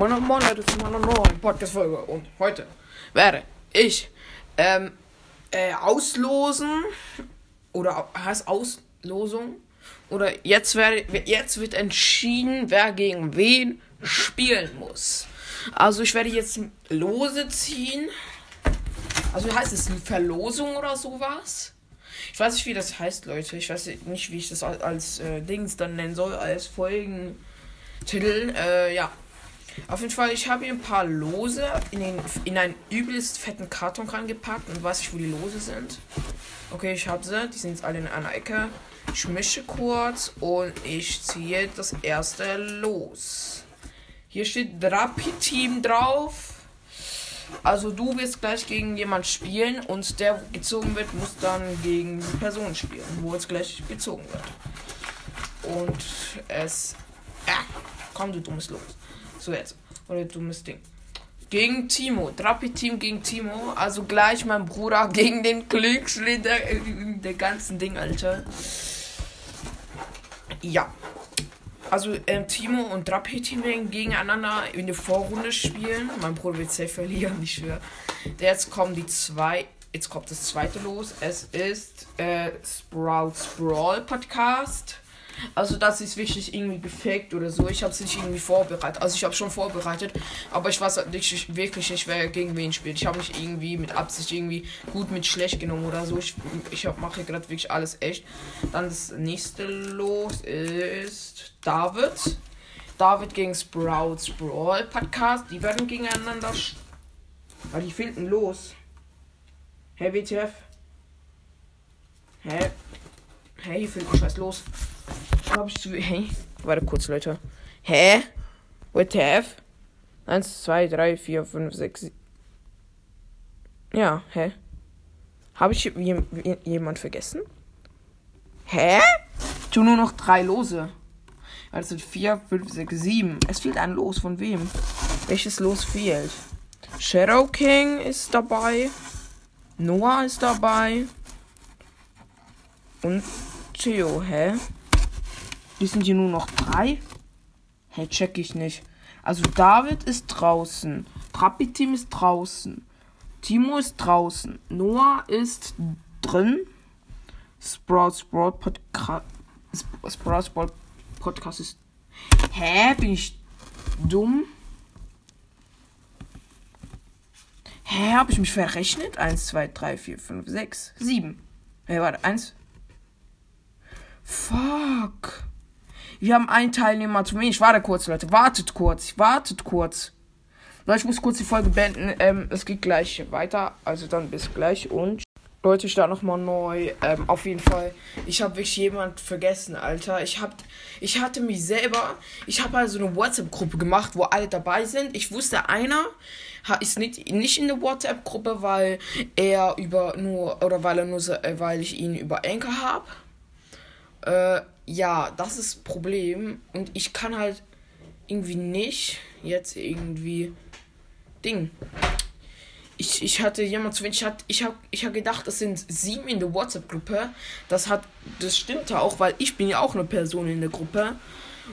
Moin Moin Leute zu meiner neuen Podcast-Folge und heute werde ich ähm, äh, auslosen oder heißt Auslosung oder jetzt werde jetzt wird entschieden, wer gegen wen spielen muss. Also ich werde jetzt Lose ziehen. Also heißt es Verlosung oder sowas? Ich weiß nicht, wie das heißt, Leute. Ich weiß nicht, wie ich das als, als äh, Dings dann nennen soll, als Folgentitel. Äh, ja. Auf jeden Fall, ich habe hier ein paar Lose in, den, in einen übelst fetten Karton reingepackt und weiß ich, wo die Lose sind. Okay, ich habe sie. Die sind jetzt alle in einer Ecke. Ich mische kurz und ich ziehe das erste los. Hier steht Drapi-Team drauf. Also du wirst gleich gegen jemand spielen und der gezogen wird, muss dann gegen die Person spielen, wo jetzt gleich gezogen wird. Und es... Äh, komm, du dummes Los. So jetzt. Oder dummes Ding. Gegen Timo. Drapi-Team gegen Timo. Also gleich mein Bruder gegen den Glücksschlitter der, ganzen Ding, Alter. Ja. Also ähm, Timo und Drapi-Team werden gegeneinander in der Vorrunde spielen. Mein Bruder wird safe verlieren, ich schwöre. Jetzt kommen die zwei. Jetzt kommt das zweite los. Es ist äh, Sprouts Brawl Podcast. Also das ist wirklich irgendwie gefaked oder so. Ich habe es nicht irgendwie vorbereitet. Also ich habe schon vorbereitet, aber ich weiß nicht wirklich nicht, wer gegen wen spielt. Ich habe mich irgendwie mit Absicht irgendwie gut mit schlecht genommen oder so. Ich, ich mache gerade wirklich alles echt. Dann das nächste los ist David. David gegen Sprouts Brawl Podcast. Die werden gegeneinander. Weil die finden los. Hey WTF. Hä? Hey, hier fehlt Scheiß los habe ich zu. Hey, warte kurz, Leute. Hä? WTF? 1, 2, 3, 4, 5, 6. Ja, hä? Habe ich jemand vergessen? Hä? Tu nur noch drei Lose. Also 4, 5, 6, 7. Es fehlt ein Los. Von wem? Welches Los fehlt? Shadow King ist dabei. Noah ist dabei. Und Theo, hä? Die sind hier nur noch drei. Hey, check ich nicht. Also David ist draußen. Trappi-Team ist draußen. Timo ist draußen. Noah ist drin. Sprout Sprout Podcast. Sprout Sprout Podcast ist. Hä? Bin ich dumm? Hä? Hab ich mich verrechnet? 1, 2, 3, 4, 5, 6, 7. Hä, warte. 1. Fuck. Wir haben einen Teilnehmer zu wenig. Warte kurz, Leute. Wartet kurz. Wartet kurz. Leute, ich muss kurz die Folge beenden. Ähm, es geht gleich weiter. Also dann bis gleich und. Leute, ich starte nochmal neu. Ähm, auf jeden Fall. Ich habe wirklich jemand vergessen, Alter. Ich hab, ich hatte mich selber. Ich habe also eine WhatsApp-Gruppe gemacht, wo alle dabei sind. Ich wusste, einer ist nicht, nicht in der WhatsApp-Gruppe, weil er über nur oder weil er nur äh, weil ich ihn über Anchor habe. Äh, ja, das ist Problem. Und ich kann halt irgendwie nicht jetzt irgendwie Ding. Ich, ich hatte jemand zu wenig. Ich, hat, ich habe ich hab gedacht, es sind sieben in der WhatsApp-Gruppe. Das hat, das stimmte auch, weil ich bin ja auch eine Person in der Gruppe.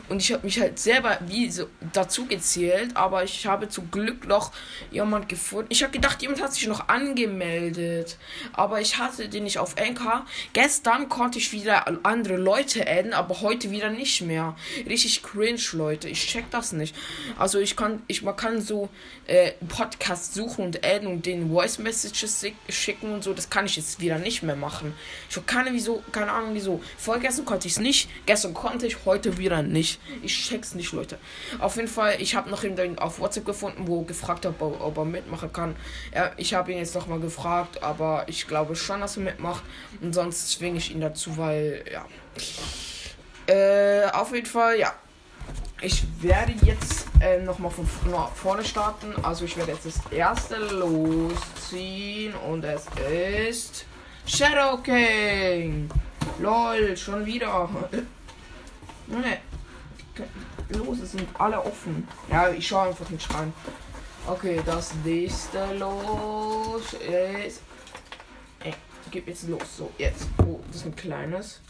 Und ich habe mich halt selber wie so dazu gezählt, aber ich habe zum Glück noch jemand gefunden. Ich habe gedacht, jemand hat sich noch angemeldet, aber ich hatte den nicht auf Anchor. Gestern konnte ich wieder andere Leute adden, aber heute wieder nicht mehr. Richtig cringe, Leute. Ich check das nicht. Also ich kann, ich man kann so äh, Podcast suchen und adden und den Voice Messages schicken und so. Das kann ich jetzt wieder nicht mehr machen. Ich habe keine wieso, keine Ahnung wieso. Vorgestern konnte ich es nicht, gestern konnte ich, heute wieder nicht nicht. Ich check's nicht, Leute. Auf jeden Fall, ich habe noch ihn auf WhatsApp gefunden, wo gefragt habe, ob, ob, er mitmachen kann. Er, ich habe ihn jetzt noch mal gefragt, aber ich glaube schon, dass er mitmacht. Und sonst zwinge ich ihn dazu, weil, ja. Äh, auf jeden Fall, ja. Ich werde jetzt äh, nochmal von vorne starten. Also ich werde jetzt das erste losziehen und es ist Shadow King. Lol, schon wieder. Nee los? Es sind alle offen. Ja, ich schaue einfach nicht rein. Okay, das nächste los ist. Ey, gib jetzt los. So, jetzt. Oh, das ist ein kleines.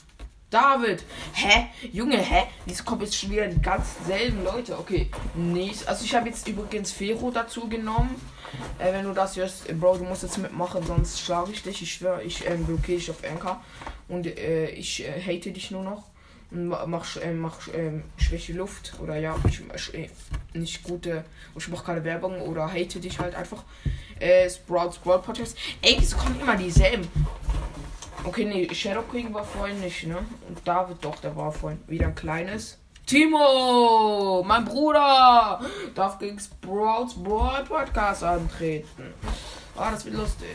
David. Hä? Junge, hä? Wieso kommen jetzt schon wieder die ganz selben Leute? Okay, nicht. Also ich habe jetzt übrigens Fero dazu genommen. Äh, wenn du das hörst, äh, Bro, du musst jetzt mitmachen, sonst schlage ich dich. Ich schwöre, ich ähm, blockiere dich auf Anchor. Und äh, ich äh, hate dich nur noch. Mach, äh, mach äh, schwäche Luft. Oder ja, ich äh, nicht gute. Ich mach keine Werbung oder hate dich halt einfach. Äh, Sprout Sprout Podcast. Ey, es kommen immer dieselben. Okay, nee, Shadow King war vorhin nicht, ne? Und David doch, der war vorhin wieder ein kleines. Timo, mein Bruder, darf gegen Sprouts Brawl Podcast antreten. Ah, das wird lustig.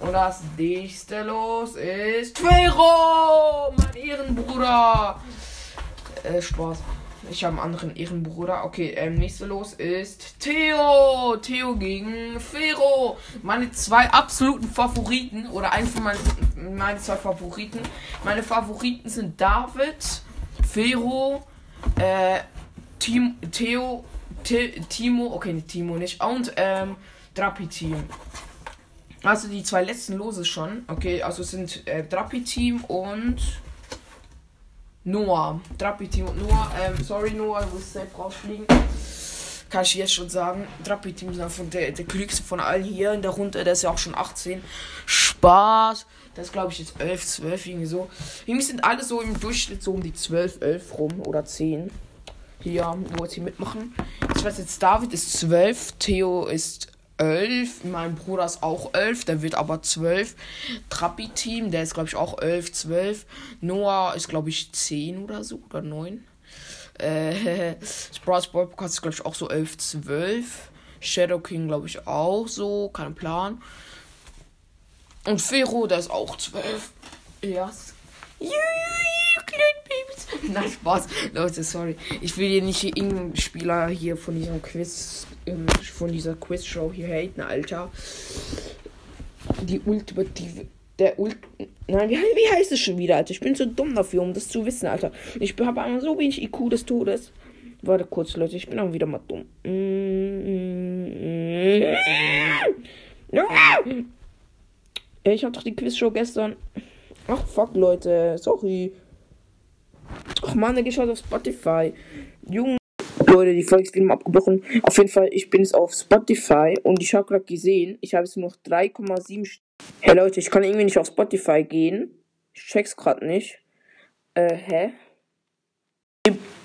Und das nächste los ist Quero, mein Ehrenbruder. Äh, Spaß. Ich habe einen anderen Ehrenbruder. Okay, ähm, nächste los ist Theo. Theo gegen Fero. Meine zwei absoluten Favoriten. Oder ein von meinen meine zwei Favoriten. Meine Favoriten sind David, Fero, äh, Tim, Theo, T Timo. Okay, nicht Timo nicht. Und, ähm, Drapi-Team. Also die zwei letzten Lose schon. Okay, also sind äh, Drapi-Team und Noah. Drapi-Team und Noah. Ähm, sorry, Noah, du musst selbst rausfliegen. Kann ich jetzt schon sagen. Drapi-Team ist einfach der, der klügste von allen hier in der Runde. Der ist ja auch schon 18. Spaß. Das glaube ich, jetzt 11, 12, irgendwie so. Irgendwie sind alle so im Durchschnitt so um die 12, 11 rum oder 10. Hier, wo hier mitmachen. Ich weiß jetzt, David ist 12, Theo ist 11. Mein Bruder ist auch 11, der wird aber 12. Trappi-Team, der ist, glaube ich, auch 11, 12. Noah ist, glaube ich, 10 oder so, oder 9. Äh, Sprout Podcast ist, glaube ich, auch so 11, 12. Shadow King, glaube ich, auch so, kein Plan. Und Fero, der ist auch 12. Ja. Nein, Spaß. Leute, sorry. Ich will hier nicht irgendeinen Spieler hier von diesem Quiz, ähm, von dieser Quiz-Show hier haten, Alter. Die ultimative. Der Ult. Nein, wie, wie heißt es schon wieder, Alter? Ich bin zu dumm dafür, um das zu wissen, Alter. Ich habe einmal so wenig IQ des Todes. Warte kurz, Leute, ich bin auch wieder mal dumm. Ich hab doch die Quizshow gestern. Ach, fuck, Leute. Sorry. Ach man, der geschaut auf Spotify. Junge. Leute, die Folge ist wieder abgebrochen. Auf jeden Fall, ich bin jetzt auf Spotify und ich habe gerade gesehen, ich habe jetzt nur noch 3,7. Hey Leute, ich kann irgendwie nicht auf Spotify gehen. Ich check's gerade nicht. Äh, hä?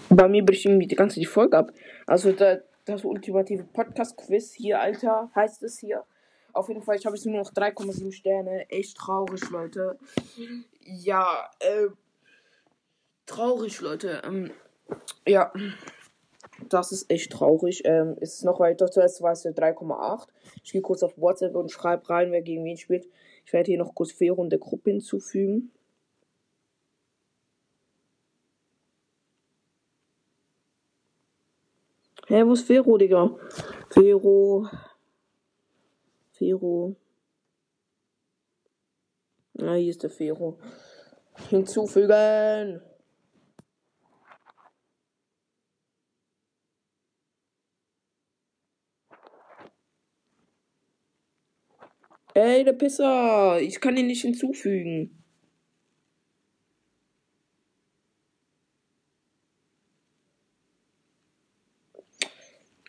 Bei mir bricht irgendwie die ganze die Folge ab. Also da, das ultimative Podcast-Quiz hier, Alter, heißt es hier. Auf jeden Fall, ich habe jetzt nur noch 3,7 Sterne. Echt traurig, Leute. Ja, äh, traurig, Leute. Ähm, ja, das ist echt traurig. Ähm, ist noch weiter. Zuerst war es 3,8. Ich gehe kurz auf WhatsApp und schreibe rein, wer gegen wen spielt. Ich werde hier noch kurz Fero der Gruppe hinzufügen. Hä, wo ist Fero, Digga? Fero. Fero. Ah, hier ist der Fero. Hinzufügen. Ey, der Pisser. Ich kann ihn nicht hinzufügen.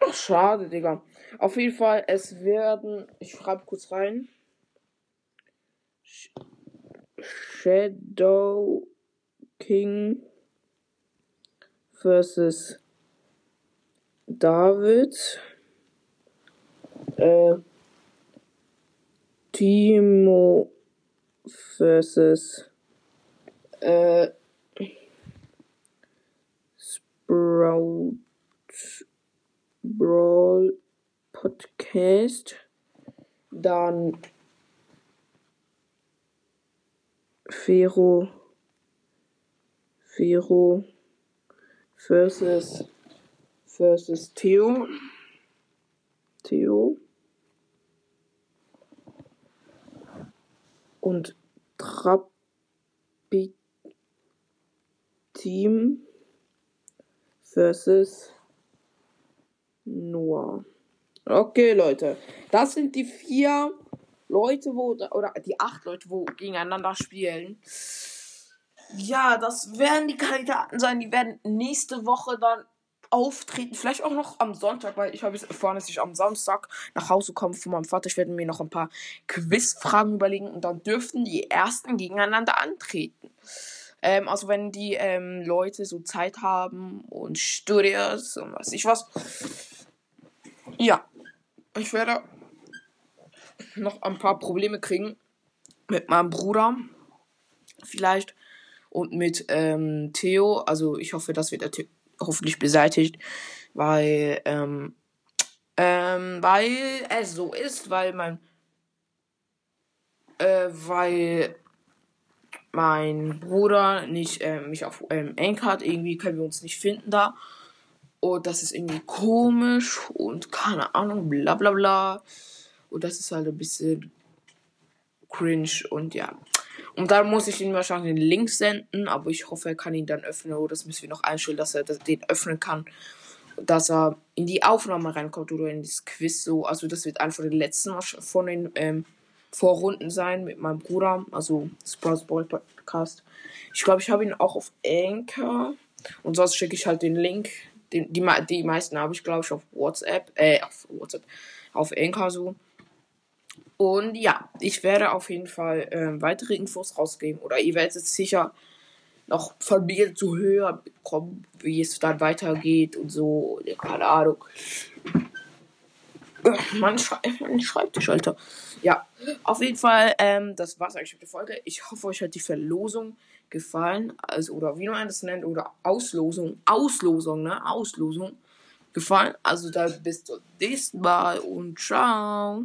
Ach, schade, Digga. Auf jeden Fall, es werden. Ich schreibe kurz rein. Shadow King versus David. Äh, Timo versus äh, Sprout Brawl Podcast. Dann Fero Fero versus versus Theo Theo und Trapi Team versus Noah. Okay, Leute. Das sind die vier Leute, wo, oder die acht Leute, wo gegeneinander spielen. Ja, das werden die Kandidaten sein. Die werden nächste Woche dann auftreten. Vielleicht auch noch am Sonntag, weil ich habe jetzt erfahren, dass ich am Samstag nach Hause komme von meinem Vater. Ich werde mir noch ein paar Quizfragen überlegen und dann dürften die ersten gegeneinander antreten. Ähm, also wenn die ähm, Leute so Zeit haben und Studios und was ich was. Ja, ich werde noch ein paar Probleme kriegen mit meinem Bruder. Vielleicht. Und mit ähm, Theo. Also ich hoffe, das wird er hoffentlich beseitigt. Weil, ähm, ähm, weil es so ist, weil mein, äh, weil mein Bruder nicht äh, mich auf ähm, Anchor hat. Irgendwie können wir uns nicht finden da. Und das ist irgendwie komisch und keine Ahnung, bla bla bla. Und das ist halt ein bisschen cringe und ja. Und dann muss ich ihm wahrscheinlich den Link senden, aber ich hoffe, er kann ihn dann öffnen. Oder das müssen wir noch einstellen, dass er den öffnen kann. Dass er in die Aufnahme reinkommt oder in das Quiz so. Also das wird einfach der letzten von den ähm, Vorrunden sein mit meinem Bruder. Also Sprouts Boy Podcast. Ich glaube, ich habe ihn auch auf Anchor. Und sonst schicke ich halt den Link. Den, die, die meisten habe ich, glaube ich, auf WhatsApp. Äh, auf WhatsApp. Auf Anchor so. Und ja, ich werde auf jeden Fall äh, weitere Infos rausgeben. Oder ihr werdet es sicher noch von mir zu hören bekommen, wie es dann weitergeht und so. Keine Ahnung. Man, schrei man Schreibtisch, Alter. Ja, auf jeden Fall, ähm, das war's eigentlich mit der Folge. Ich hoffe, euch hat die Verlosung gefallen. Also, oder wie man das nennt, oder Auslosung. Auslosung, ne? Auslosung gefallen. Also, dann bis zum nächsten Mal und ciao.